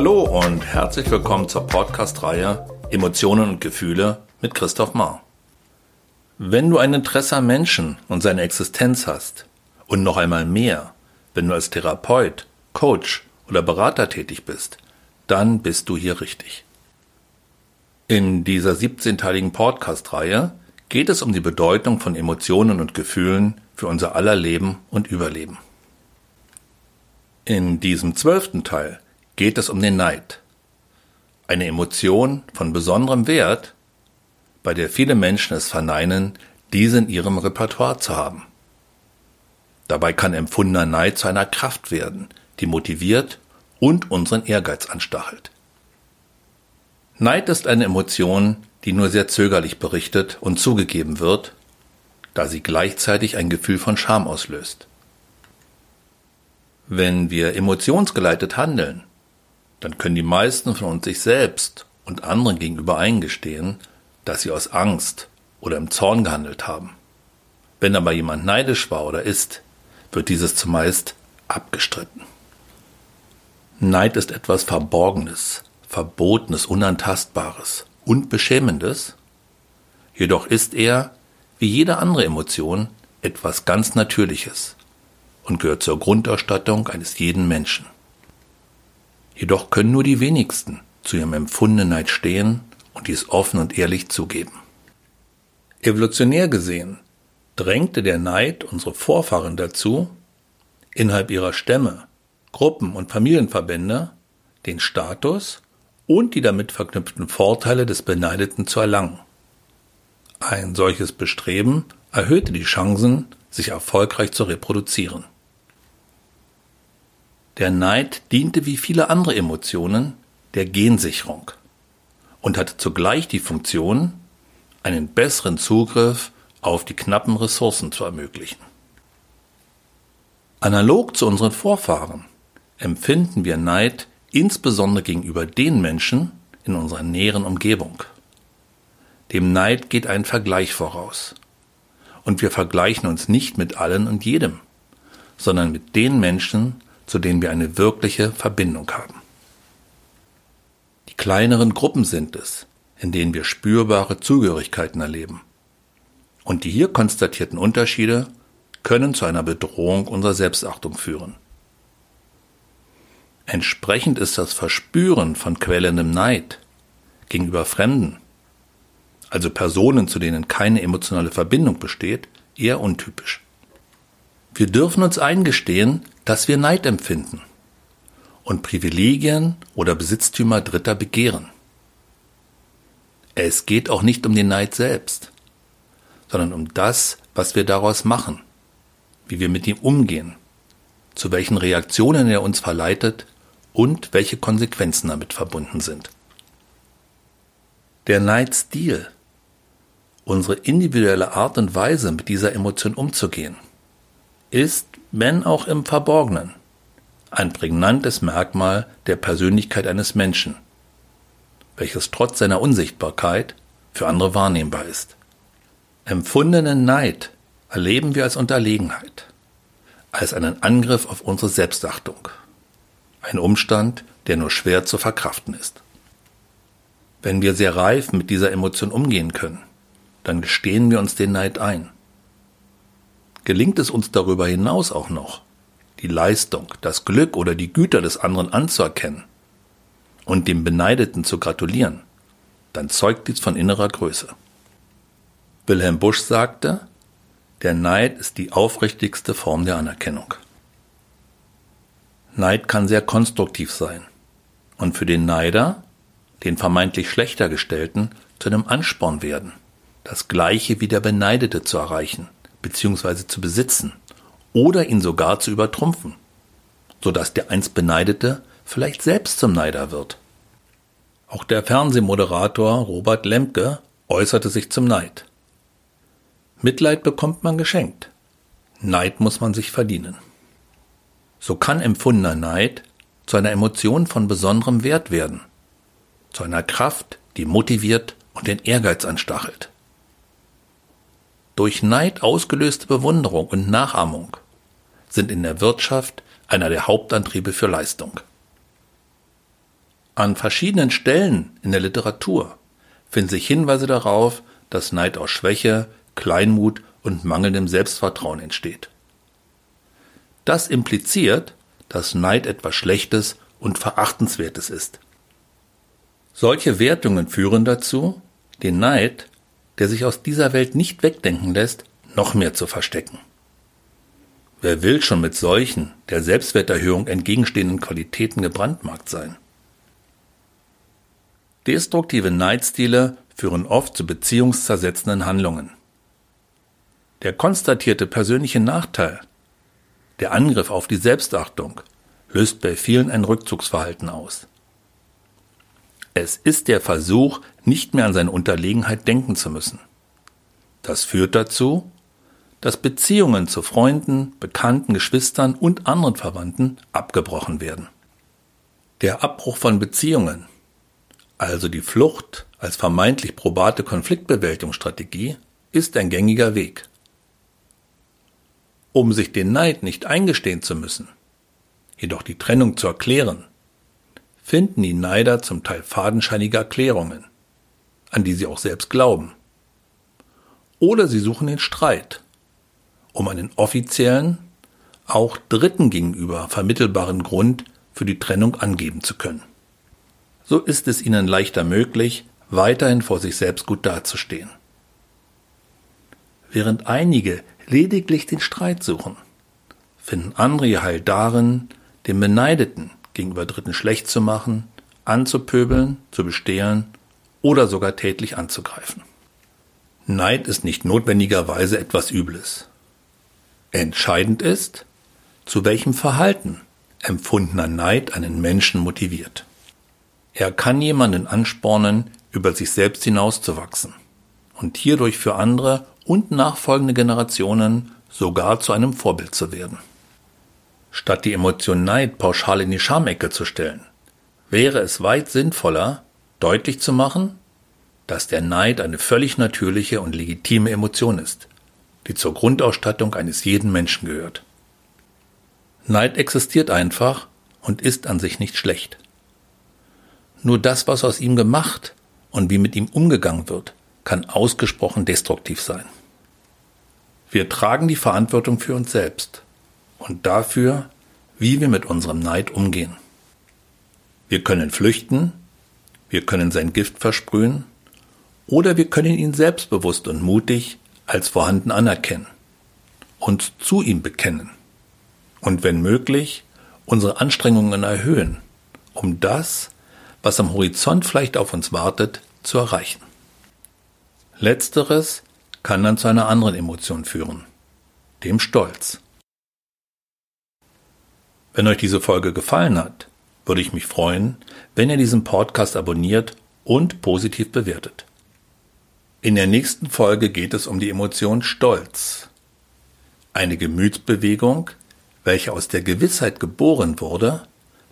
Hallo und herzlich willkommen zur Podcast-Reihe Emotionen und Gefühle mit Christoph Mahr. Wenn du ein Interesse am Menschen und seine Existenz hast und noch einmal mehr, wenn du als Therapeut, Coach oder Berater tätig bist, dann bist du hier richtig. In dieser 17-teiligen Podcast-Reihe geht es um die Bedeutung von Emotionen und Gefühlen für unser aller Leben und Überleben. In diesem zwölften Teil geht es um den Neid. Eine Emotion von besonderem Wert, bei der viele Menschen es verneinen, diese in ihrem Repertoire zu haben. Dabei kann empfundener Neid zu einer Kraft werden, die motiviert und unseren Ehrgeiz anstachelt. Neid ist eine Emotion, die nur sehr zögerlich berichtet und zugegeben wird, da sie gleichzeitig ein Gefühl von Scham auslöst. Wenn wir emotionsgeleitet handeln, dann können die meisten von uns sich selbst und anderen gegenüber eingestehen, dass sie aus Angst oder im Zorn gehandelt haben. Wenn aber jemand neidisch war oder ist, wird dieses zumeist abgestritten. Neid ist etwas Verborgenes, Verbotenes, Unantastbares und Beschämendes, jedoch ist er, wie jede andere Emotion, etwas ganz Natürliches und gehört zur Grundausstattung eines jeden Menschen. Jedoch können nur die wenigsten zu ihrem empfundenen Neid stehen und dies offen und ehrlich zugeben. Evolutionär gesehen drängte der Neid unsere Vorfahren dazu, innerhalb ihrer Stämme, Gruppen und Familienverbände den Status und die damit verknüpften Vorteile des Beneideten zu erlangen. Ein solches Bestreben erhöhte die Chancen, sich erfolgreich zu reproduzieren. Der Neid diente wie viele andere Emotionen der Gensicherung und hatte zugleich die Funktion, einen besseren Zugriff auf die knappen Ressourcen zu ermöglichen. Analog zu unseren Vorfahren empfinden wir Neid insbesondere gegenüber den Menschen in unserer näheren Umgebung. Dem Neid geht ein Vergleich voraus. Und wir vergleichen uns nicht mit allen und jedem, sondern mit den Menschen, zu denen wir eine wirkliche Verbindung haben. Die kleineren Gruppen sind es, in denen wir spürbare Zugehörigkeiten erleben. Und die hier konstatierten Unterschiede können zu einer Bedrohung unserer Selbstachtung führen. Entsprechend ist das Verspüren von quellendem Neid gegenüber Fremden, also Personen, zu denen keine emotionale Verbindung besteht, eher untypisch. Wir dürfen uns eingestehen, dass wir Neid empfinden und Privilegien oder Besitztümer Dritter begehren. Es geht auch nicht um den Neid selbst, sondern um das, was wir daraus machen, wie wir mit ihm umgehen, zu welchen Reaktionen er uns verleitet und welche Konsequenzen damit verbunden sind. Der Neidstil, unsere individuelle Art und Weise, mit dieser Emotion umzugehen, ist, wenn auch im Verborgenen, ein prägnantes Merkmal der Persönlichkeit eines Menschen, welches trotz seiner Unsichtbarkeit für andere wahrnehmbar ist. Empfundenen Neid erleben wir als Unterlegenheit, als einen Angriff auf unsere Selbstachtung, ein Umstand, der nur schwer zu verkraften ist. Wenn wir sehr reif mit dieser Emotion umgehen können, dann gestehen wir uns den Neid ein gelingt es uns darüber hinaus auch noch, die Leistung, das Glück oder die Güter des anderen anzuerkennen und dem Beneideten zu gratulieren, dann zeugt dies von innerer Größe. Wilhelm Busch sagte, der Neid ist die aufrichtigste Form der Anerkennung. Neid kann sehr konstruktiv sein und für den Neider, den vermeintlich schlechter gestellten, zu einem Ansporn werden, das Gleiche wie der Beneidete zu erreichen – bzw. zu besitzen oder ihn sogar zu übertrumpfen, so dass der einst Beneidete vielleicht selbst zum Neider wird. Auch der Fernsehmoderator Robert Lemke äußerte sich zum Neid. Mitleid bekommt man geschenkt. Neid muss man sich verdienen. So kann empfundener Neid zu einer Emotion von besonderem Wert werden, zu einer Kraft, die motiviert und den Ehrgeiz anstachelt durch Neid ausgelöste Bewunderung und Nachahmung sind in der Wirtschaft einer der Hauptantriebe für Leistung. An verschiedenen Stellen in der Literatur finden sich Hinweise darauf, dass Neid aus Schwäche, Kleinmut und mangelndem Selbstvertrauen entsteht. Das impliziert, dass Neid etwas Schlechtes und Verachtenswertes ist. Solche Wertungen führen dazu, den Neid, der sich aus dieser Welt nicht wegdenken lässt, noch mehr zu verstecken. Wer will schon mit solchen, der Selbstwerterhöhung entgegenstehenden Qualitäten gebrandmarkt sein? Destruktive Neidstile führen oft zu beziehungszersetzenden Handlungen. Der konstatierte persönliche Nachteil, der Angriff auf die Selbstachtung, löst bei vielen ein Rückzugsverhalten aus. Es ist der Versuch, nicht mehr an seine Unterlegenheit denken zu müssen. Das führt dazu, dass Beziehungen zu Freunden, Bekannten, Geschwistern und anderen Verwandten abgebrochen werden. Der Abbruch von Beziehungen, also die Flucht als vermeintlich probate Konfliktbewältigungsstrategie, ist ein gängiger Weg. Um sich den Neid nicht eingestehen zu müssen, jedoch die Trennung zu erklären, finden die Neider zum Teil fadenscheinige Erklärungen, an die sie auch selbst glauben. Oder sie suchen den Streit, um einen offiziellen, auch Dritten gegenüber vermittelbaren Grund für die Trennung angeben zu können. So ist es ihnen leichter möglich, weiterhin vor sich selbst gut dazustehen. Während einige lediglich den Streit suchen, finden andere ihr Heil darin, den Beneideten gegenüber Dritten schlecht zu machen, anzupöbeln, zu bestehlen oder sogar tätlich anzugreifen. Neid ist nicht notwendigerweise etwas Übles. Entscheidend ist, zu welchem Verhalten empfundener Neid einen Menschen motiviert. Er kann jemanden anspornen, über sich selbst hinauszuwachsen und hierdurch für andere und nachfolgende Generationen sogar zu einem Vorbild zu werden. Statt die Emotion Neid pauschal in die Schamecke zu stellen, wäre es weit sinnvoller, deutlich zu machen, dass der Neid eine völlig natürliche und legitime Emotion ist, die zur Grundausstattung eines jeden Menschen gehört. Neid existiert einfach und ist an sich nicht schlecht. Nur das, was aus ihm gemacht und wie mit ihm umgegangen wird, kann ausgesprochen destruktiv sein. Wir tragen die Verantwortung für uns selbst und dafür, wie wir mit unserem Neid umgehen. Wir können flüchten, wir können sein Gift versprühen oder wir können ihn selbstbewusst und mutig als vorhanden anerkennen, uns zu ihm bekennen und wenn möglich unsere Anstrengungen erhöhen, um das, was am Horizont vielleicht auf uns wartet, zu erreichen. Letzteres kann dann zu einer anderen Emotion führen, dem Stolz. Wenn euch diese Folge gefallen hat, würde ich mich freuen, wenn ihr diesen Podcast abonniert und positiv bewertet. In der nächsten Folge geht es um die Emotion Stolz. Eine Gemütsbewegung, welche aus der Gewissheit geboren wurde,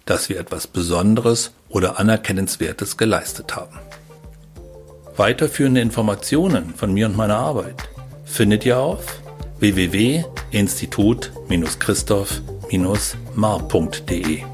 dass wir etwas Besonderes oder Anerkennenswertes geleistet haben. Weiterführende Informationen von mir und meiner Arbeit findet ihr auf www.institut-christoph.de mar.de